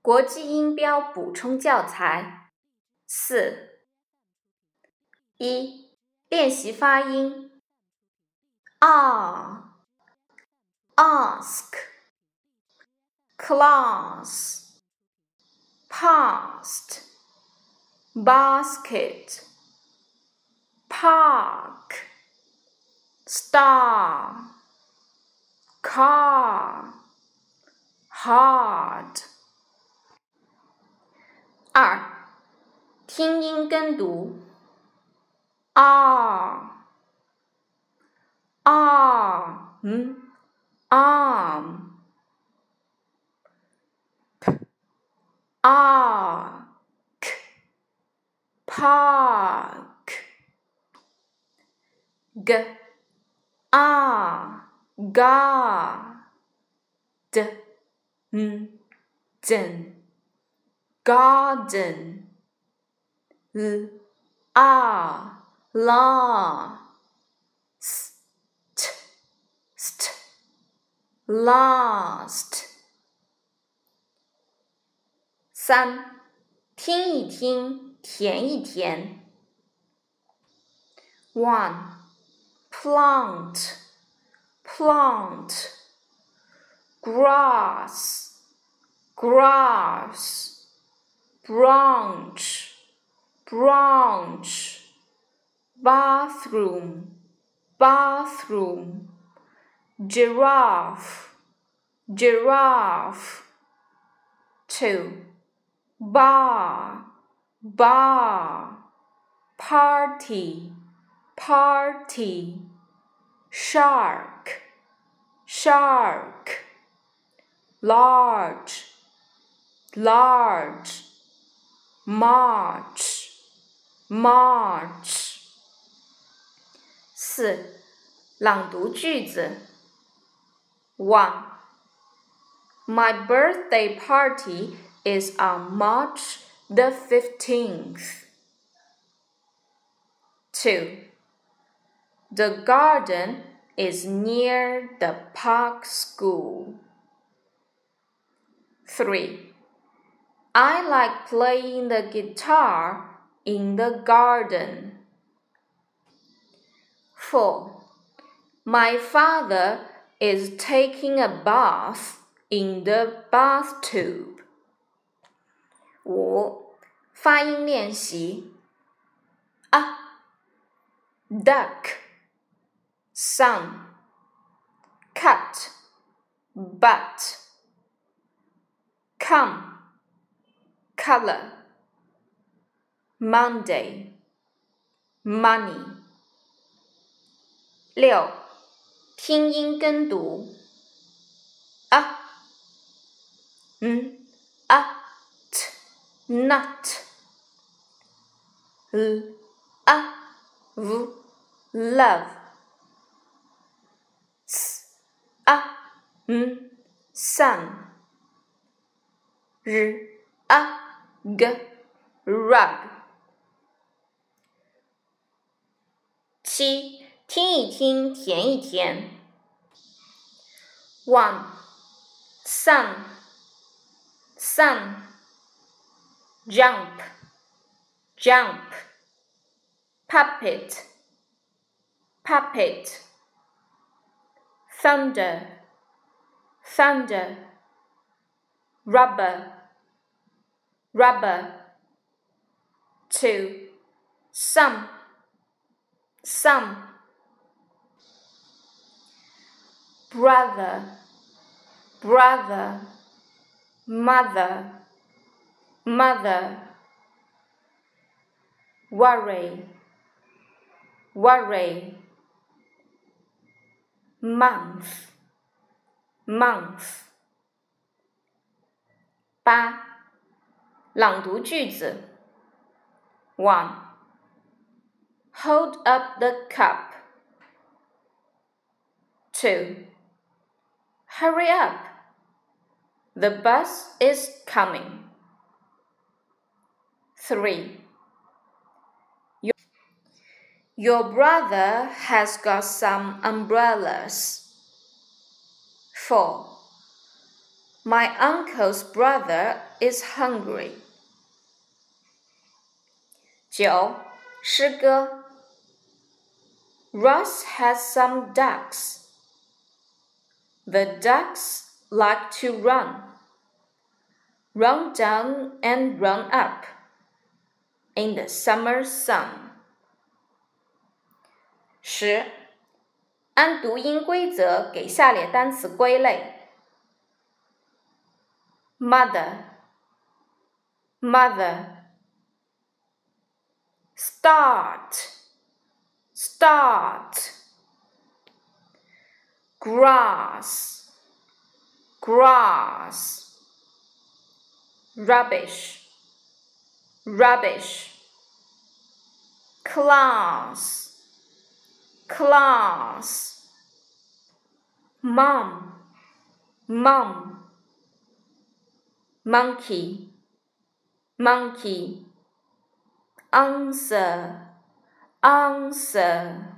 国际音标补充教材四一练习发音：a、ask、class、past、basket、park、star、car、hard。听音跟读，arm arm arm ark park g a ga d n den garden, l a la, st st last。三，听一听，填一填。One, plant, plant, grass, grass branch, branch, bathroom, bathroom, giraffe, giraffe. Two, bar, bar, party, party, shark, shark, large, large. March, March。四，朗读句子。One. My birthday party is on March the fifteenth. Two. The garden is near the park school. Three. I like playing the guitar in the garden. 4. My father is taking a bath in the bathtub. 5. 发音练习 a duck sun cut but come color Monday money 六，听音跟读啊嗯啊 t nut l a v love s a m sun r a g rug。 七，听一听，填一填。One, sun, sun, jump, jump, puppet, puppet, thunder, thunder, rubber rubber. Two, some, some. Brother, brother, mother, mother. Worry, worry. Month, month. 八朗读句子。One. Hold up the cup. Two. Hurry up. The bus is coming. Three. Your, your brother has got some umbrellas. Four. My uncle's brother is hungry. 九，诗歌。 Ross has some ducks. The ducks like to run, run down and run up in the summer sun. 十，按读音规则给下列单词归类：mother, mother, start, start, grass, grass, rubbish, rubbish, class. Class. Mom mom monkey. Monkey. Answer answer